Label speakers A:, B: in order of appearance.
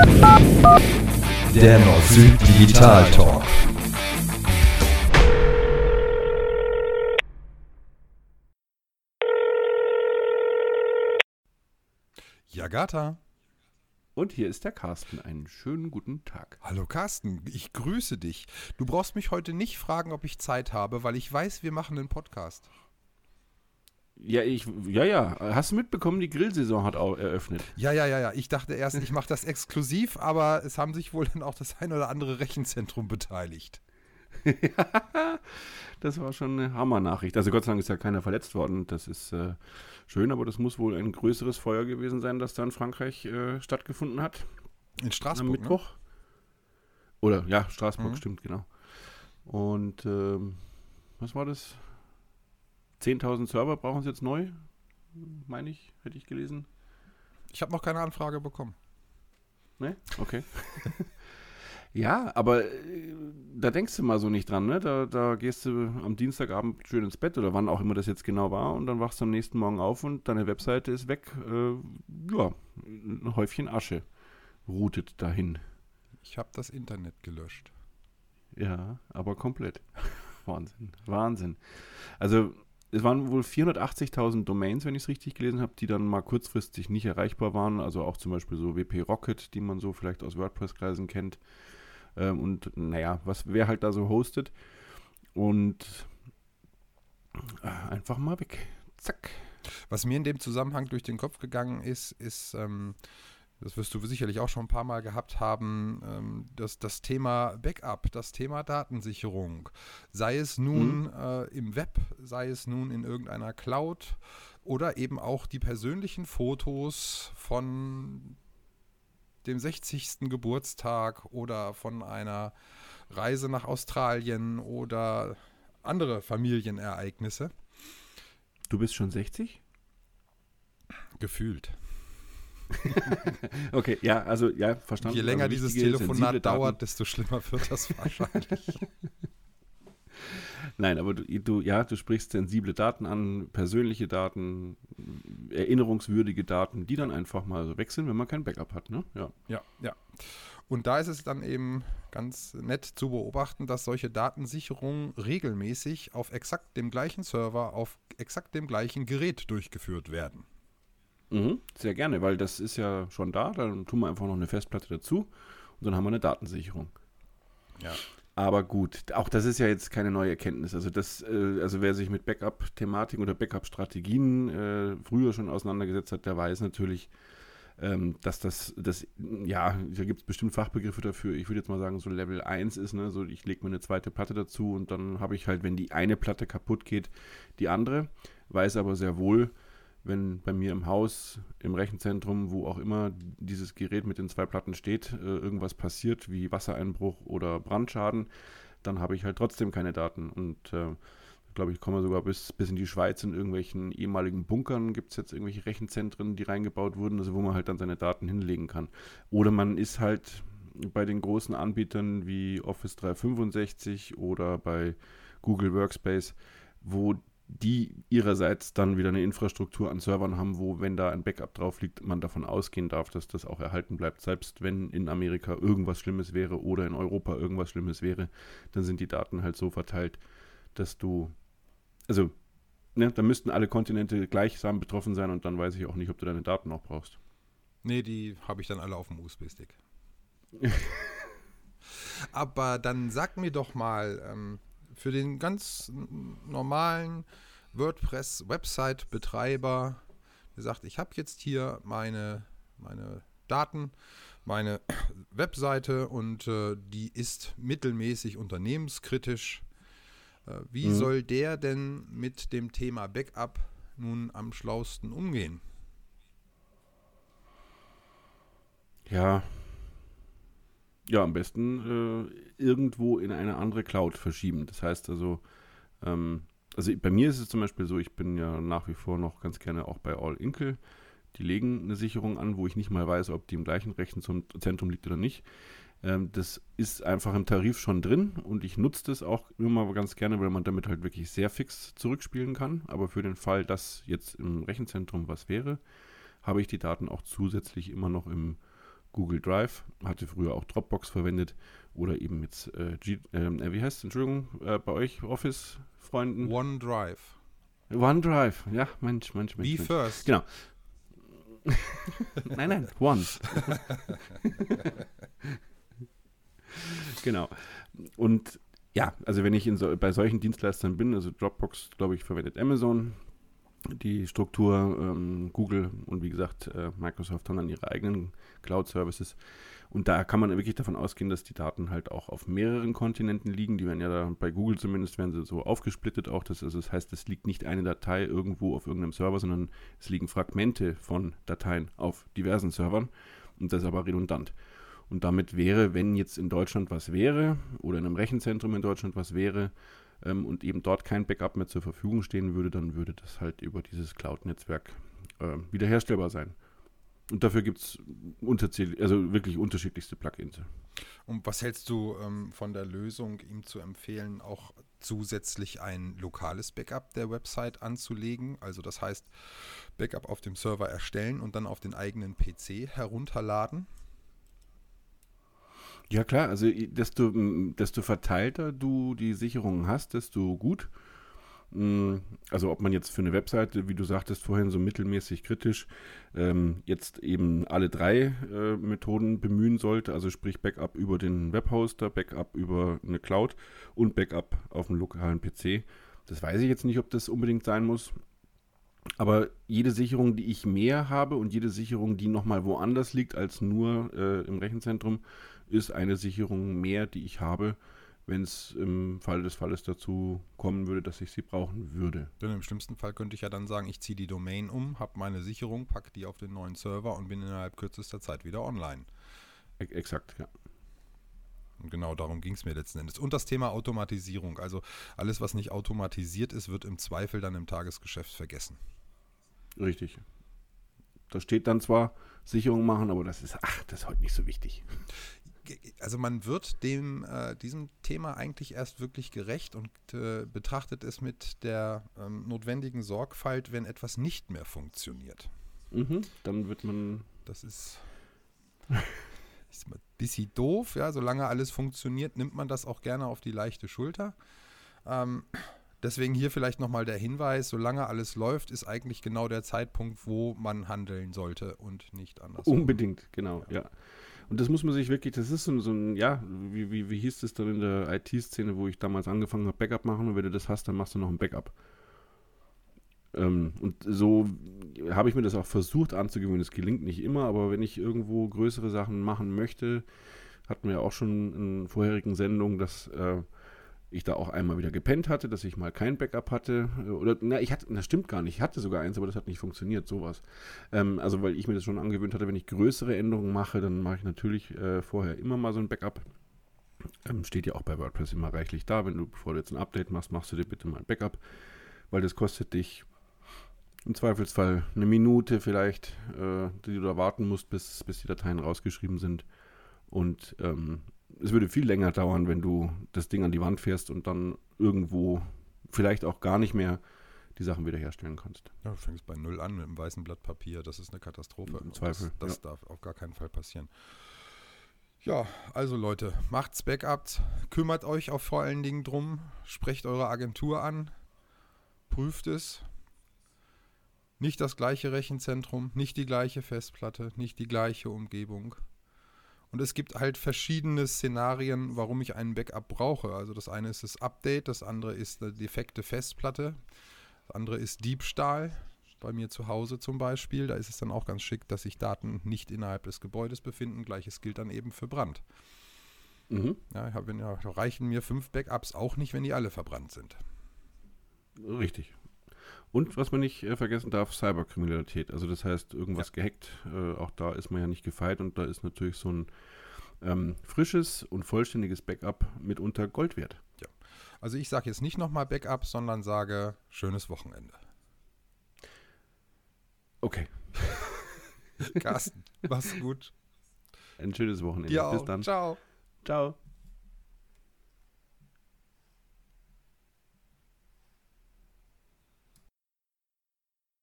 A: Der Nord-Süd Digital Talk.
B: Jagata.
C: Und hier ist der Carsten. Einen schönen guten Tag.
B: Hallo Carsten, ich grüße dich. Du brauchst mich heute nicht fragen, ob ich Zeit habe, weil ich weiß, wir machen einen Podcast.
C: Ja, ich, ja, ja. Hast du mitbekommen, die Grillsaison hat auch eröffnet.
B: Ja, ja, ja, ja. Ich dachte erst, ich mache das exklusiv, aber es haben sich wohl dann auch das ein oder andere Rechenzentrum beteiligt.
C: ja, das war schon eine Hammer-Nachricht. Also Gott sei Dank ist ja keiner verletzt worden. Das ist äh, schön, aber das muss wohl ein größeres Feuer gewesen sein, das da in Frankreich äh, stattgefunden hat.
B: In Straßburg.
C: Am
B: Ne?
C: Mittwoch. Ne? Oder ja, Straßburg,
B: Mhm.
C: stimmt, genau. Und ähm, was war das? 10.000 Server brauchen sie jetzt neu, meine ich, hätte ich gelesen.
B: Ich habe noch keine Anfrage bekommen.
C: Ne? Okay. ja, aber äh, da denkst du mal so nicht dran, ne? Da, da gehst du am Dienstagabend schön ins Bett oder wann auch immer das jetzt genau war und dann wachst du am nächsten Morgen auf und deine Webseite ist weg. Äh, ja, ein Häufchen Asche routet dahin.
B: Ich habe das Internet gelöscht.
C: Ja, aber komplett. Wahnsinn, Wahnsinn. Also es waren wohl 480.000 Domains, wenn ich es richtig gelesen habe, die dann mal kurzfristig nicht erreichbar waren. Also auch zum Beispiel so WP Rocket, die man so vielleicht aus WordPress-Kreisen kennt. Ähm, und naja, was wer halt da so hostet. Und äh, einfach mal weg. Zack.
B: Was mir in dem Zusammenhang durch den Kopf gegangen ist, ist, ähm, das wirst du sicherlich auch schon ein paar Mal gehabt haben, ähm, das, das Thema Backup, das Thema Datensicherung. Sei es nun äh, im Web, sei es nun in irgendeiner Cloud oder eben auch die persönlichen Fotos von dem 60. Geburtstag oder von einer Reise nach Australien oder andere Familienereignisse.
C: Du bist schon 60?
B: Gefühlt.
C: Okay, ja, also ja, verstanden.
B: Je länger
C: also
B: dieses Telefonat dauert, desto schlimmer wird das wahrscheinlich.
C: Nein, aber du, du, ja, du sprichst sensible Daten an, persönliche Daten, erinnerungswürdige Daten, die dann einfach mal so weg sind, wenn man kein Backup hat, ne? Ja.
B: ja, ja. Und da ist es dann eben ganz nett zu beobachten, dass solche Datensicherungen regelmäßig auf exakt dem gleichen Server, auf exakt dem gleichen Gerät durchgeführt werden.
C: Mhm, sehr gerne, weil das ist ja schon da, dann tun wir einfach noch eine Festplatte dazu und dann haben wir eine Datensicherung.
B: Ja.
C: Aber gut, auch das ist ja jetzt keine neue Erkenntnis. Also das, äh, also wer sich mit Backup-Thematiken oder Backup-Strategien äh, früher schon auseinandergesetzt hat, der weiß natürlich, ähm, dass das, das, ja, da gibt es bestimmt Fachbegriffe dafür. Ich würde jetzt mal sagen, so Level 1 ist, ne, so ich lege mir eine zweite Platte dazu und dann habe ich halt, wenn die eine Platte kaputt geht, die andere. Weiß aber sehr wohl, wenn bei mir im Haus, im Rechenzentrum, wo auch immer dieses Gerät mit den zwei Platten steht, äh, irgendwas passiert, wie Wassereinbruch oder Brandschaden, dann habe ich halt trotzdem keine Daten. Und äh, glaube, ich komme sogar bis, bis in die Schweiz in irgendwelchen ehemaligen Bunkern gibt es jetzt irgendwelche Rechenzentren, die reingebaut wurden, also wo man halt dann seine Daten hinlegen kann. Oder man ist halt bei den großen Anbietern wie Office 365 oder bei Google Workspace, wo die ihrerseits dann wieder eine Infrastruktur an Servern haben, wo, wenn da ein Backup drauf liegt, man davon ausgehen darf, dass das auch erhalten bleibt. Selbst wenn in Amerika irgendwas Schlimmes wäre oder in Europa irgendwas Schlimmes wäre, dann sind die Daten halt so verteilt, dass du, also, ne, da müssten alle Kontinente gleichsam betroffen sein und dann weiß ich auch nicht, ob du deine Daten noch brauchst.
B: Nee, die habe ich dann alle auf dem USB-Stick. Aber dann sag mir doch mal, ähm, für den ganz normalen WordPress-Website-Betreiber, der sagt, ich habe jetzt hier meine, meine Daten, meine Webseite und äh, die ist mittelmäßig unternehmenskritisch. Äh, wie
C: Mhm.
B: soll der denn mit dem Thema Backup nun am schlausten umgehen?
C: Ja. Ja, am besten äh, irgendwo in eine andere Cloud verschieben. Das heißt also, ähm, also bei mir ist es zum Beispiel so, ich bin ja nach wie vor noch ganz gerne auch bei All Inkle. Die legen eine Sicherung an, wo ich nicht mal weiß, ob die im gleichen Rechenzentrum liegt oder nicht. Ähm, das ist einfach im Tarif schon drin und ich nutze das auch immer ganz gerne, weil man damit halt wirklich sehr fix zurückspielen kann. Aber für den Fall, dass jetzt im Rechenzentrum was wäre, habe ich die Daten auch zusätzlich immer noch im Google Drive, hatte früher auch Dropbox verwendet oder eben jetzt, äh, G, äh, wie heißt es, Entschuldigung, äh, bei euch Office-Freunden?
B: OneDrive.
C: OneDrive, ja, Mensch, Mensch, Mensch. Mensch.
B: first.
C: Genau. nein, nein, One. genau. Und ja, also wenn ich in so, bei solchen Dienstleistern bin, also Dropbox, glaube ich, verwendet Amazon, die Struktur, ähm, Google und wie gesagt, äh, Microsoft haben dann ihre eigenen Cloud-Services. Und da kann man wirklich davon ausgehen, dass die Daten halt auch auf mehreren Kontinenten liegen. Die werden ja da, bei Google zumindest, werden sie so aufgesplittet auch. Das, also das heißt, es liegt nicht eine Datei irgendwo auf irgendeinem Server, sondern es liegen Fragmente von Dateien auf diversen Servern. Und das ist aber redundant. Und damit wäre, wenn jetzt in Deutschland was wäre oder in einem Rechenzentrum in Deutschland was wäre ähm, und eben dort kein Backup mehr zur Verfügung stehen würde, dann würde das halt über dieses Cloud-Netzwerk äh, wiederherstellbar sein. Und dafür gibt es also wirklich unterschiedlichste Plugins.
B: Und was hältst du ähm, von der Lösung, ihm zu empfehlen, auch zusätzlich ein lokales Backup der Website anzulegen? Also das heißt, Backup auf dem Server erstellen und dann auf den eigenen PC herunterladen?
C: Ja klar, also desto, desto verteilter du die Sicherungen hast, desto gut. Also ob man jetzt für eine Webseite, wie du sagtest vorhin, so mittelmäßig kritisch, ähm, jetzt eben alle drei äh, Methoden bemühen sollte, also sprich Backup über den Webhoster, Backup über eine Cloud und Backup auf dem lokalen PC. Das weiß ich jetzt nicht, ob das unbedingt sein muss. Aber jede Sicherung, die ich mehr habe und jede Sicherung, die nochmal woanders liegt als nur äh, im Rechenzentrum, ist eine Sicherung mehr, die ich habe, wenn es im Fall des Falles dazu kommen würde, dass ich sie brauchen würde.
B: Denn im schlimmsten Fall könnte ich ja dann sagen, ich ziehe die Domain um, habe meine Sicherung, packe die auf den neuen Server und bin innerhalb kürzester Zeit wieder online.
C: E exakt, ja.
B: Und genau darum ging es mir letzten Endes. Und das Thema Automatisierung. Also alles, was nicht automatisiert ist, wird im Zweifel dann im Tagesgeschäft vergessen.
C: Richtig. Da steht dann zwar Sicherung machen, aber das ist, ach, das ist heute nicht so wichtig
B: also man wird dem äh, diesem Thema eigentlich erst wirklich gerecht und äh, betrachtet es mit der ähm, notwendigen Sorgfalt, wenn etwas nicht mehr funktioniert.
C: Mhm, dann wird man.
B: Das ist, ist ein bisschen doof, ja. Solange alles funktioniert, nimmt man das auch gerne auf die leichte Schulter. Ähm, deswegen hier vielleicht nochmal der Hinweis: Solange alles läuft, ist eigentlich genau der Zeitpunkt, wo man handeln sollte und nicht anders.
C: Unbedingt, genau, ja. ja. Und das muss man sich wirklich, das ist so, so ein, ja, wie, wie, wie hieß das dann in der IT-Szene, wo ich damals angefangen habe, Backup machen und wenn du das hast, dann machst du noch ein Backup. Ähm, und so habe ich mir das auch versucht anzugewöhnen. Es gelingt nicht immer, aber wenn ich irgendwo größere Sachen machen möchte, hatten wir auch schon in vorherigen Sendungen, dass äh, ich da auch einmal wieder gepennt hatte, dass ich mal kein Backup hatte. Oder, na, ich hatte, das stimmt gar nicht. Ich hatte sogar eins, aber das hat nicht funktioniert, sowas. Ähm, also, weil ich mir das schon angewöhnt hatte, wenn ich größere Änderungen mache, dann mache ich natürlich äh, vorher immer mal so ein Backup. Ähm, steht ja auch bei WordPress immer reichlich da. Wenn du, bevor du jetzt ein Update machst, machst du dir bitte mal ein Backup, weil das kostet dich im Zweifelsfall eine Minute vielleicht, äh, die du da warten musst, bis, bis die Dateien rausgeschrieben sind. Und ähm, es würde viel länger dauern, wenn du das Ding an die Wand fährst und dann irgendwo vielleicht auch gar nicht mehr die Sachen wiederherstellen kannst.
B: Ja, du fängst bei Null an mit einem weißen Blatt Papier. Das ist eine Katastrophe.
C: Im Zweifel.
B: Das, das ja. darf auf gar keinen Fall passieren. Ja, also Leute, macht's Backups, kümmert euch auch vor allen Dingen drum, sprecht eure Agentur an, prüft es. Nicht das gleiche Rechenzentrum, nicht die gleiche Festplatte, nicht die gleiche Umgebung. Und es gibt halt verschiedene Szenarien, warum ich einen Backup brauche. Also das eine ist das Update, das andere ist eine defekte Festplatte, das andere ist Diebstahl. Bei mir zu Hause zum Beispiel, da ist es dann auch ganz schick, dass sich Daten nicht innerhalb des Gebäudes befinden. Gleiches gilt dann eben für Brand. Mhm. Ja, ich hab, ja, reichen mir fünf Backups auch nicht, wenn die alle verbrannt sind.
C: Richtig. Und was man nicht äh, vergessen darf, Cyberkriminalität. Also das heißt, irgendwas ja. gehackt, äh, auch da ist man ja nicht gefeit und da ist natürlich so ein ähm, frisches und vollständiges Backup mitunter Gold wert.
B: Ja. Also ich sage jetzt nicht nochmal Backup, sondern sage schönes Wochenende.
C: Okay.
B: Carsten, mach's gut.
C: Ein schönes Wochenende.
B: Bis dann. Ciao.
C: Ciao.